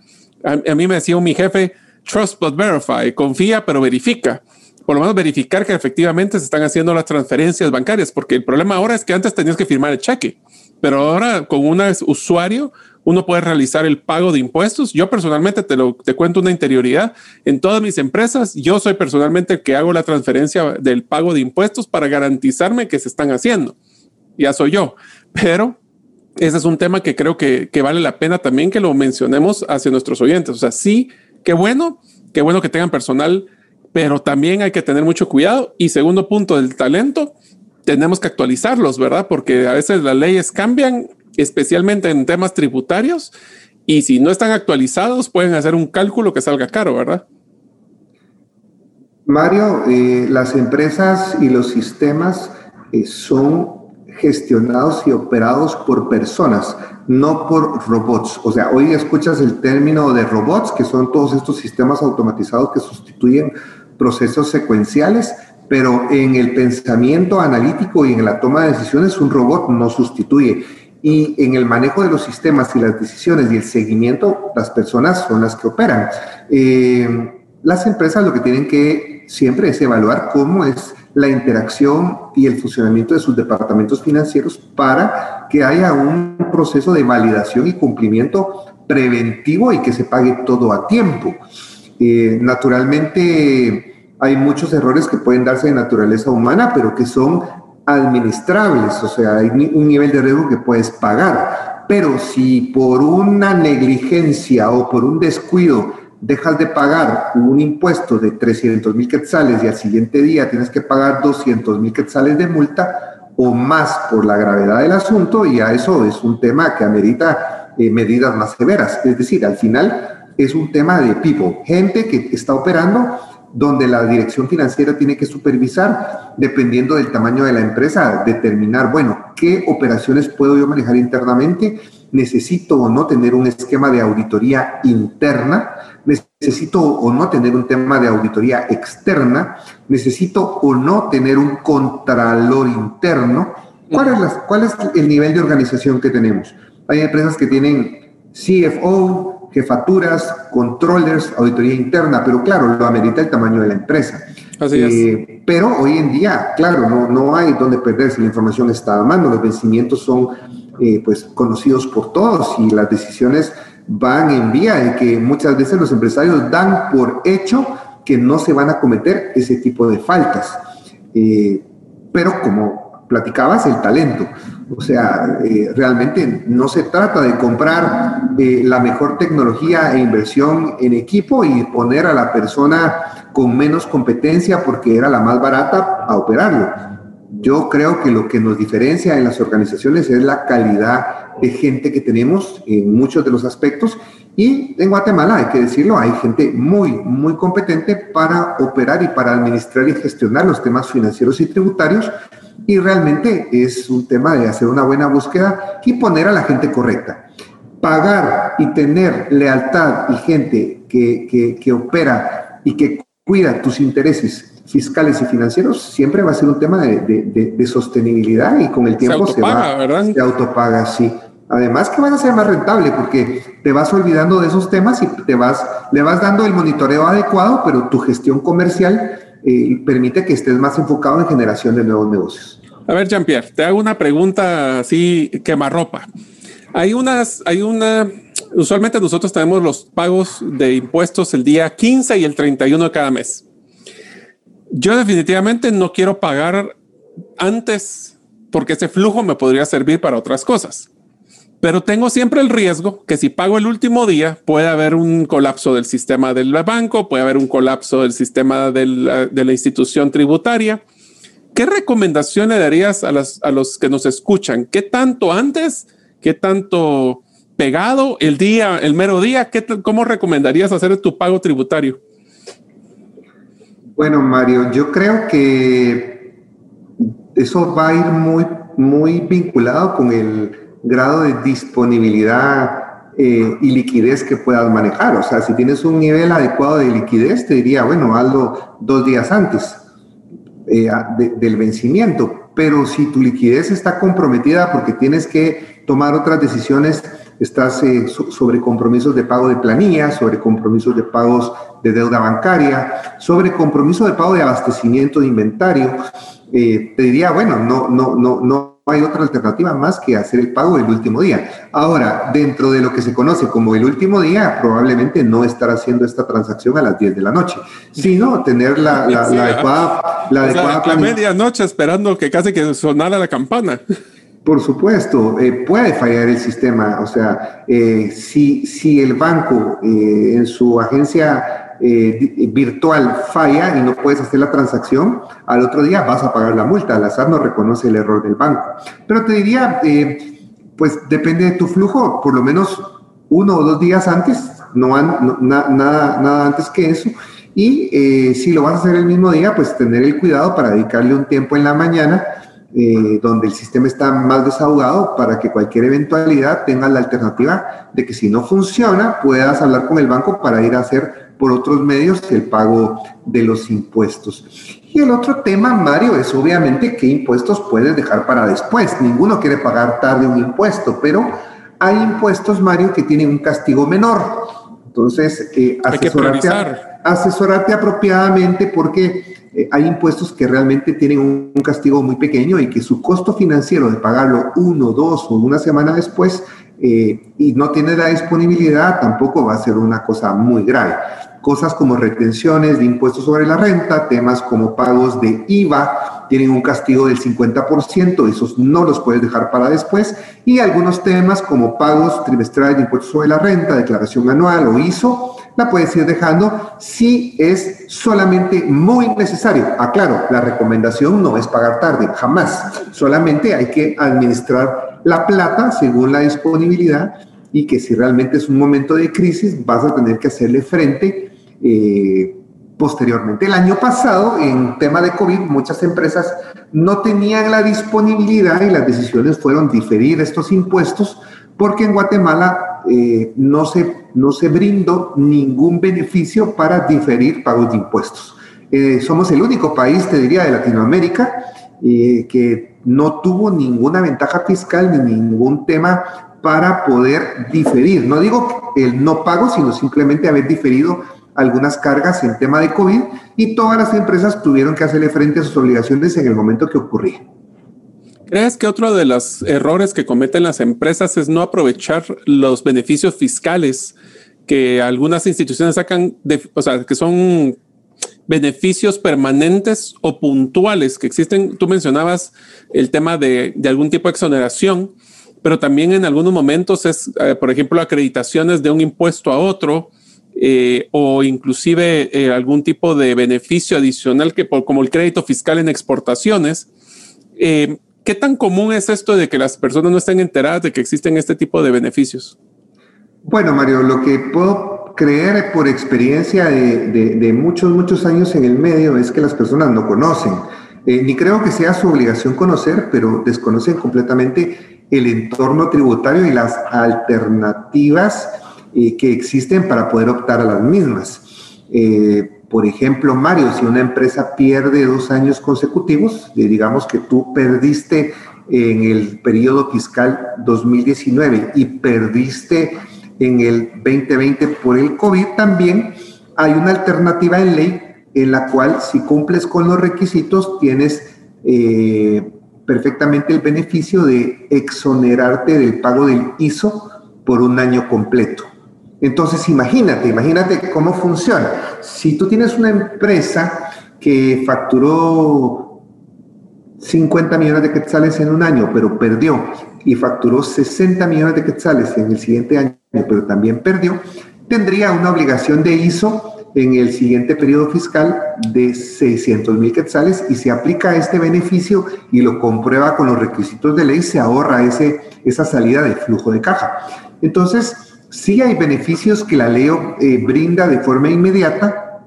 a, mí me decía mi jefe, trust but verify, confía pero verifica. Por lo menos verificar que efectivamente se están haciendo las transferencias bancarias, porque el problema ahora es que antes tenías que firmar el cheque, pero ahora con un usuario uno puede realizar el pago de impuestos. Yo personalmente te lo te cuento una interioridad en todas mis empresas. Yo soy personalmente el que hago la transferencia del pago de impuestos para garantizarme que se están haciendo. Ya soy yo pero ese es un tema que creo que, vale la pena también que lo mencionemos hacia nuestros oyentes. O sea, sí, qué bueno, qué bueno que tengan personal, pero también hay que tener mucho cuidado. Y segundo punto, del talento, tenemos que actualizarlos, ¿verdad? Porque a veces las leyes cambian, especialmente en temas tributarios, y si no están actualizados, pueden hacer un cálculo que salga caro, ¿verdad? Mario, eh, las empresas y los sistemas eh, son gestionados y operados por personas, no por robots. O sea, hoy escuchas el término de robots, que son todos estos sistemas automatizados que sustituyen procesos secuenciales, pero en el pensamiento analítico y en la toma de decisiones un robot no sustituye. Y en el manejo de los sistemas y las decisiones y el seguimiento, las personas son las que operan. Eh, las empresas lo que tienen que siempre es evaluar cómo es la interacción y el funcionamiento de sus departamentos financieros para que haya un proceso de validación y cumplimiento preventivo y que se pague todo a tiempo. Eh, naturalmente hay muchos errores que pueden darse de naturaleza humana, pero que son administrables, o sea, hay un nivel de riesgo que puedes pagar. Pero si por una negligencia o por un descuido dejas de pagar un impuesto de 300 mil quetzales y al siguiente día tienes que pagar 200 mil quetzales de multa o más por la gravedad del asunto, y a eso es un tema que amerita eh, medidas más severas. Es decir, al final es un tema de people, gente que está operando donde la dirección financiera tiene que supervisar, dependiendo del tamaño de la empresa, determinar, bueno, qué operaciones puedo yo manejar internamente, necesito o no tener un esquema de auditoría interna, necesito o no tener un tema de auditoría externa, necesito o no tener un contralor interno. ¿Cuál es, ¿Cuál es el nivel de organización que tenemos? Hay empresas que tienen CFO, jefaturas, controllers, auditoría interna, pero claro, lo amerita el tamaño de la empresa. Así es. Eh, pero hoy en día, claro, no, no hay donde perderse, la información está a mano, los vencimientos son eh, pues conocidos por todos y las decisiones van en vía de que muchas veces los empresarios dan por hecho que no se van a cometer ese tipo de faltas. Eh, pero como platicabas, el talento. O sea, eh, realmente no se trata de comprar la mejor tecnología e inversión en equipo y poner a la persona con menos competencia porque era la más barata a operarlo. Yo creo que lo que nos diferencia en las organizaciones es la calidad de gente que tenemos en muchos de los aspectos y en Guatemala, hay que decirlo, hay gente muy, muy competente para operar y para administrar y gestionar los temas financieros y tributarios y realmente es un tema de hacer una buena búsqueda y poner a la gente correcta. Pagar y tener lealtad y gente que, que, opera y que cuida tus intereses fiscales y financieros siempre va a ser un tema de, de, de, sostenibilidad y con el tiempo se, va, ¿verdad? se autopaga, sí. Además que van a ser más rentable porque te vas olvidando de esos temas y te vas, le vas dando el monitoreo adecuado, pero tu gestión comercial eh, permite que estés más enfocado en generación de nuevos negocios. A ver, Jean-Pierre, te hago una pregunta así quemarropa. Hay unas, hay una, usualmente nosotros tenemos los pagos de impuestos el día 15 y el 31 de cada mes. Yo definitivamente no quiero pagar antes porque ese flujo me podría servir para otras cosas. Pero tengo siempre el riesgo que si pago el último día puede haber un colapso del sistema del banco, puede haber un colapso del sistema de la institución tributaria. ¿Qué recomendación le darías a, a los que nos escuchan? ¿Qué tanto antes? ¿Qué tanto pegado el día, el mero día? ¿Qué, ¿Cómo recomendarías hacer tu pago tributario? Bueno, Mario, yo creo que eso va a ir muy, muy vinculado con el grado de disponibilidad eh, y liquidez que puedas manejar. O sea, si tienes un nivel adecuado de liquidez, te diría, bueno, hazlo dos días antes eh, del vencimiento. Pero si tu liquidez está comprometida porque tienes que tomar otras decisiones, estás eh, sobre compromisos de pago de planilla, sobre compromisos de pagos de deuda bancaria, sobre compromiso de pago de abastecimiento de inventario, te diría, bueno, no, no, no, no hay otra alternativa más que hacer el pago el último día. Ahora, dentro de lo que se conoce como el último día, probablemente no estar haciendo esta transacción a las 10 de la noche, sino tener la, la, adecuada... La, adecuada medianoche esperando que casi que sonara la campana. Por supuesto, eh, puede fallar el sistema. O sea, eh, si, si el banco eh, en su agencia virtual falla y no puedes hacer la transacción, al otro día vas a pagar la multa. Al azar no reconoce el error del banco. Pero te diría, pues depende de tu flujo, por lo menos uno o dos días antes, no, nada, nada antes que eso. Y si lo vas a hacer el mismo día, pues tener el cuidado para dedicarle un tiempo en la mañana donde el sistema está más desahogado para que cualquier eventualidad tenga la alternativa de que si no funciona puedas hablar con el banco para ir a hacer por otros medios el pago de los impuestos. Y el otro tema, Mario, es obviamente qué impuestos puedes dejar para después. Ninguno quiere pagar tarde un impuesto, pero hay impuestos, Mario, que tienen un castigo menor. Entonces, eh, asesorarte, asesorarte, apropiadamente porque eh, hay impuestos que realmente tienen un, castigo muy pequeño y que su costo financiero de pagarlo uno, dos o una semana después eh, y no tiene la disponibilidad, tampoco va a ser una cosa muy grave. Cosas como retenciones de impuestos sobre la renta, temas como pagos de IVA, tienen un castigo del 50%, esos no los puedes dejar para después, y algunos temas como pagos trimestrales de impuestos sobre la renta, declaración anual o ISO, la puedes ir dejando si es solamente muy necesario. Aclaro, la recomendación no es pagar tarde, jamás. Solamente hay que administrar la plata según la disponibilidad y que si realmente es un momento de crisis vas a tener que hacerle frente eh, posteriormente. El año pasado, en tema de COVID, muchas empresas no tenían la disponibilidad y las decisiones fueron diferir estos impuestos porque en Guatemala eh, no, se, no se brindó ningún beneficio para diferir pagos de impuestos. Eh, somos el único país, te diría, de Latinoamérica eh, que no tuvo ninguna ventaja fiscal ni ningún tema para poder diferir. No digo el no pago, sino simplemente haber diferido algunas cargas en tema de COVID y todas las empresas tuvieron que hacerle frente a sus obligaciones en el momento que ocurría. ¿Crees que otro de los errores que cometen las empresas es no aprovechar los beneficios fiscales que algunas instituciones sacan, o sea, que son beneficios permanentes o puntuales que existen? Tú mencionabas el tema de, de algún tipo de exoneración, pero también en algunos momentos es, eh, por ejemplo, acreditaciones de un impuesto a otro. Eh, o inclusive eh, algún tipo de beneficio adicional que por, como el crédito fiscal en exportaciones. ¿Qué tan común es esto de que las personas no estén enteradas de que existen este tipo de beneficios? Bueno, Mario, lo que puedo creer por experiencia de, muchos, muchos años en el medio es que las personas no conocen. Eh, ni creo que sea su obligación conocer, pero desconocen completamente el entorno tributario y las alternativas eh, que existen para poder optar a las mismas. Eh, por ejemplo, Mario, si una empresa pierde dos años consecutivos, digamos que tú perdiste en el periodo fiscal 2019 y perdiste en el 2020 por el COVID, también hay una alternativa en ley en la cual si cumples con los requisitos tienes eh, perfectamente el beneficio de exonerarte del pago del ISO por un año completo. Entonces, imagínate, imagínate cómo funciona. Si tú tienes una empresa que facturó 50 millones de quetzales en un año, pero perdió, y facturó 60 millones de quetzales en el siguiente año, pero también perdió, tendría una obligación de ISO en el siguiente periodo fiscal de 600 mil quetzales y se aplica este beneficio y lo comprueba con los requisitos de ley, se ahorra ese, esa salida de flujo de caja. Entonces, Sí hay beneficios que la ley eh, brinda de forma inmediata.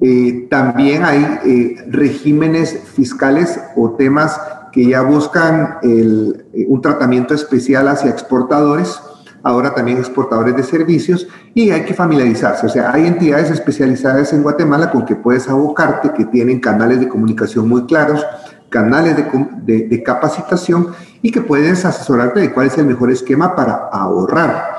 Eh, también hay eh, regímenes fiscales o temas que ya buscan un tratamiento especial hacia exportadores, ahora también exportadores de servicios, y hay que familiarizarse. O sea, hay entidades especializadas en Guatemala con que puedes abocarte, que tienen canales de comunicación muy claros, canales de, de capacitación y que puedes asesorarte de cuál es el mejor esquema para ahorrar.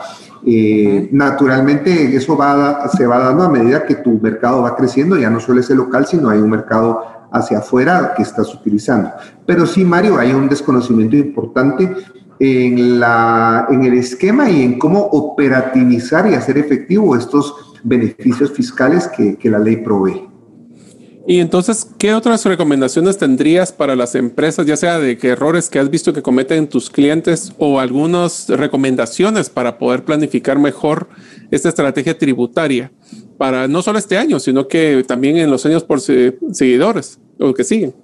Eh, naturalmente eso va se va dando a medida que tu mercado va creciendo, ya no solo es el local, sino hay un mercado hacia afuera que estás utilizando. Pero sí, Mario, hay un desconocimiento importante en, la, en el esquema y en cómo operativizar y hacer efectivo estos beneficios fiscales que, que la ley provee. Y entonces, ¿qué otras recomendaciones tendrías para las empresas, ya sea de errores que has visto que cometen tus clientes o algunas recomendaciones para poder planificar mejor esta estrategia tributaria para no solo este año, sino que también en los años por seguidores o que siguen?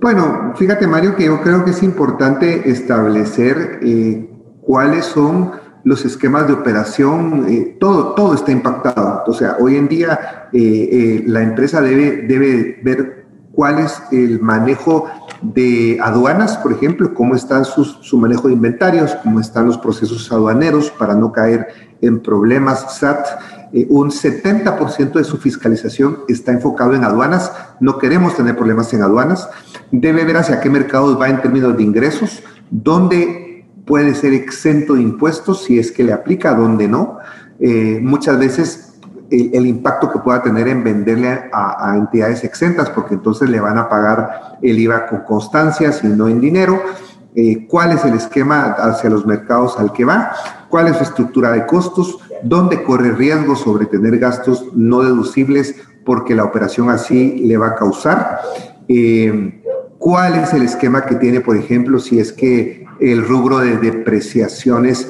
Bueno, fíjate Mario que yo creo que es importante establecer eh, cuáles son los esquemas de operación, eh, todo, todo está impactado. O sea, hoy en día eh, eh, la empresa debe, debe ver cuál es el manejo de aduanas, por ejemplo, cómo está su manejo de inventarios, cómo están los procesos aduaneros para no caer en problemas SAT. un 70% de su fiscalización está enfocado en aduanas. No queremos tener problemas en aduanas. Debe ver hacia qué mercados va en términos de ingresos, dónde puede ser exento de impuestos si es que le aplica, donde no. Eh, muchas veces el, impacto que pueda tener en venderle a, entidades exentas, porque entonces le van a pagar el IVA con constancias y no en dinero. Eh, cuál es el esquema hacia los mercados al que va, cuál es su estructura de costos, dónde corre riesgo sobre tener gastos no deducibles porque la operación así le va a causar. Eh, ¿Cuál es el esquema que tiene, por ejemplo, si es que el rubro de depreciaciones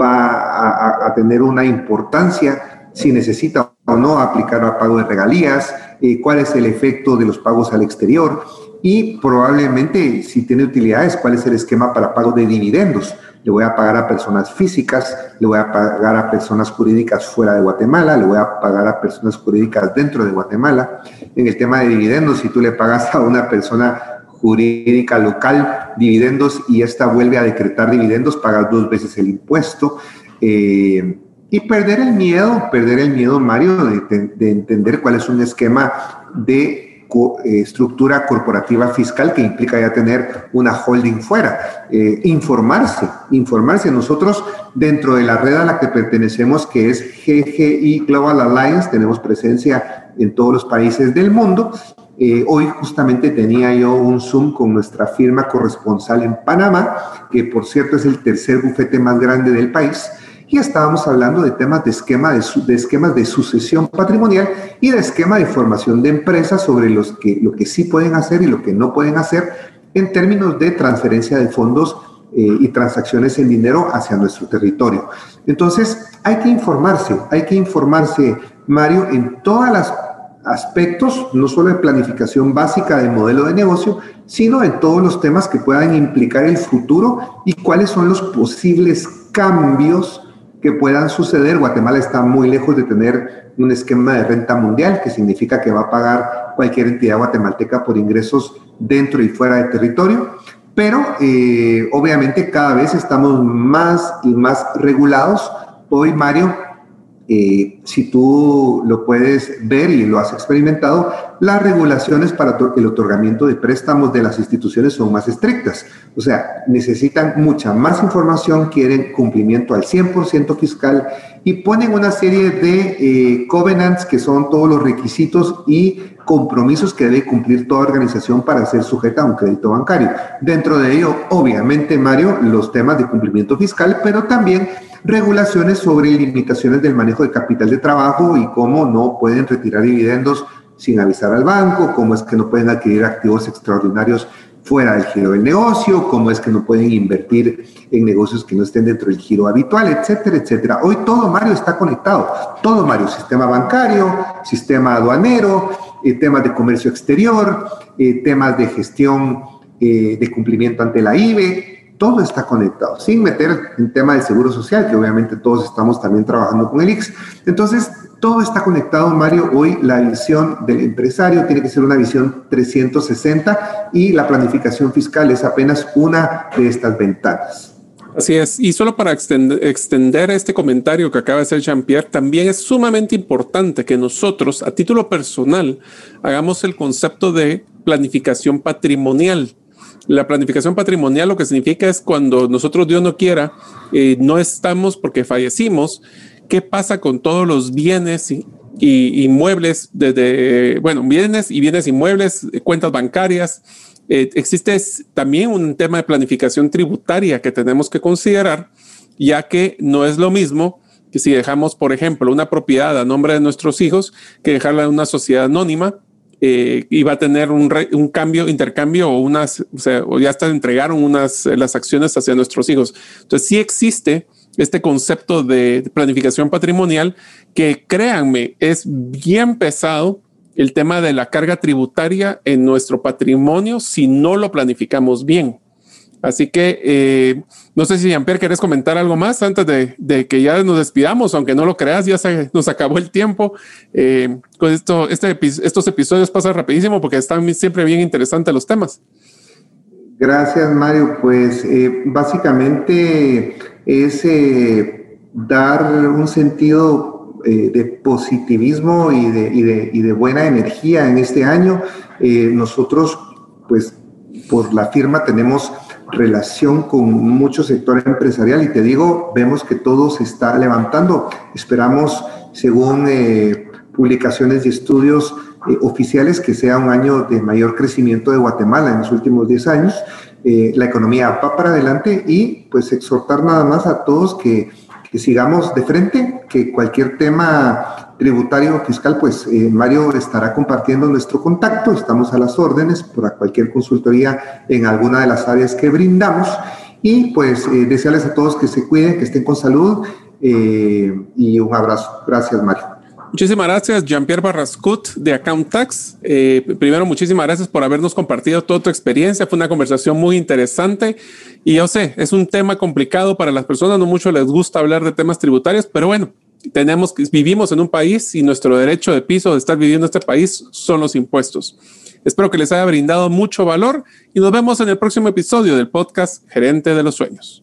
va a, tener una importancia, si necesita o no aplicar a pago de regalías, eh, cuál es el efecto de los pagos al exterior y probablemente si tiene utilidades, cuál es el esquema para pago de dividendos. Le voy a pagar a personas físicas, le voy a pagar a personas jurídicas fuera de Guatemala, le voy a pagar a personas jurídicas dentro de Guatemala. En el tema de dividendos, si tú le pagas a una persona jurídica local dividendos y esta vuelve a decretar dividendos, pagas dos veces el impuesto. Eh, y perder el miedo, perder el miedo, Mario, de, de entender cuál es un esquema de eh, estructura corporativa fiscal que implica ya tener una holding fuera. Eh, informarse, informarse. Nosotros, dentro de la red a la que pertenecemos, que es GGI Global Alliance, tenemos presencia en todos los países del mundo. Eh, hoy justamente tenía yo un Zoom con nuestra firma corresponsal en Panamá, que por cierto es el tercer bufete más grande del país y estábamos hablando de temas de, esquema de, esquemas de sucesión patrimonial y de esquema de formación de empresas sobre los que, lo que sí pueden hacer y lo que no pueden hacer en términos de transferencia de fondos eh, y transacciones en dinero hacia nuestro territorio. Entonces, hay que informarse, hay que informarse, Mario, en todos los aspectos, no solo de planificación básica del modelo de negocio, sino en todos los temas que puedan implicar el futuro y cuáles son los posibles cambios que puedan suceder. Guatemala está muy lejos de tener un esquema de renta mundial, que significa que va a pagar cualquier entidad guatemalteca por ingresos dentro y fuera de territorio. Pero eh, obviamente cada vez estamos más y más regulados. Hoy, Mario, eh, si tú lo puedes ver y lo has experimentado, las regulaciones para el otorgamiento de préstamos de las instituciones son más estrictas. O sea, necesitan mucha más información, quieren cumplimiento al 100% fiscal y ponen una serie de eh, covenants que son todos los requisitos y compromisos que debe cumplir toda organización para ser sujeta a un crédito bancario. Dentro de ello, obviamente, Mario, los temas de cumplimiento fiscal, pero también regulaciones sobre limitaciones del manejo de capital de trabajo y cómo no pueden retirar dividendos sin avisar al banco, cómo es que no pueden adquirir activos extraordinarios fuera del giro del negocio, cómo es que no pueden invertir en negocios que no estén dentro del giro habitual, etcétera, etcétera. Hoy todo, Mario, está conectado. Todo, Mario, sistema bancario, sistema aduanero, eh, temas de comercio exterior, eh, temas de gestión eh, de cumplimiento ante la IBE, todo está conectado, sin meter en tema del seguro social, que obviamente todos estamos también trabajando con el IX. Entonces, todo está conectado, Mario. Hoy la visión del empresario tiene que ser una visión 360 y la planificación fiscal es apenas una de estas ventanas. Así es. Y solo para extender, este comentario que acaba de hacer Jean-Pierre, también es sumamente importante que nosotros, a título personal, hagamos el concepto de planificación patrimonial. La planificación patrimonial lo que significa es cuando nosotros, Dios no quiera, eh, no estamos porque fallecimos, ¿qué pasa con todos los bienes y, inmuebles, bueno, bienes y bienes inmuebles, cuentas bancarias? Eh, existe también un tema de planificación tributaria que tenemos que considerar, ya que no es lo mismo que si dejamos, por ejemplo, una propiedad a nombre de nuestros hijos que dejarla en una sociedad anónima eh, iba a tener un, un, cambio, intercambio o unas, o sea, o ya hasta entregaron unas las acciones hacia nuestros hijos. Entonces sí existe este concepto de planificación patrimonial que créanme es bien pesado el tema de la carga tributaria en nuestro patrimonio si no lo planificamos bien. Así que eh, no sé si Jean-Pierre querés comentar algo más antes de, que ya nos despidamos, aunque no lo creas, ya se nos acabó el tiempo. Eh, con esto, este, estos episodios pasan rapidísimo porque están siempre bien interesantes los temas. Gracias, Mario. Pues eh, básicamente es dar un sentido de positivismo y de, y, de, y de, buena energía en este año. nosotros, pues por la firma tenemos relación con mucho sector empresarial y te digo, vemos que todo se está levantando. Esperamos, según eh, publicaciones y estudios eh, oficiales, que sea un año de mayor crecimiento de Guatemala en los últimos 10 años. Eh, la economía va para adelante y pues exhortar nada más a todos que, que sigamos de frente, que cualquier tema tributario o fiscal, pues eh, Mario estará compartiendo nuestro contacto, estamos a las órdenes para cualquier consultoría en alguna de las áreas que brindamos y pues eh, desearles a todos que se cuiden, que estén con salud eh, y un abrazo. Gracias Mario. Muchísimas gracias, Jean-Pierre Barrascut de Account Tax. Eh, primero, muchísimas gracias por habernos compartido toda tu experiencia. Fue una conversación muy interesante y yo sé, es un tema complicado para las personas. No mucho les gusta hablar de temas tributarios, pero bueno, tenemos vivimos en un país y nuestro derecho de piso de estar viviendo en este país son los impuestos. Espero que les haya brindado mucho valor y nos vemos en el próximo episodio del podcast Gerente de los Sueños.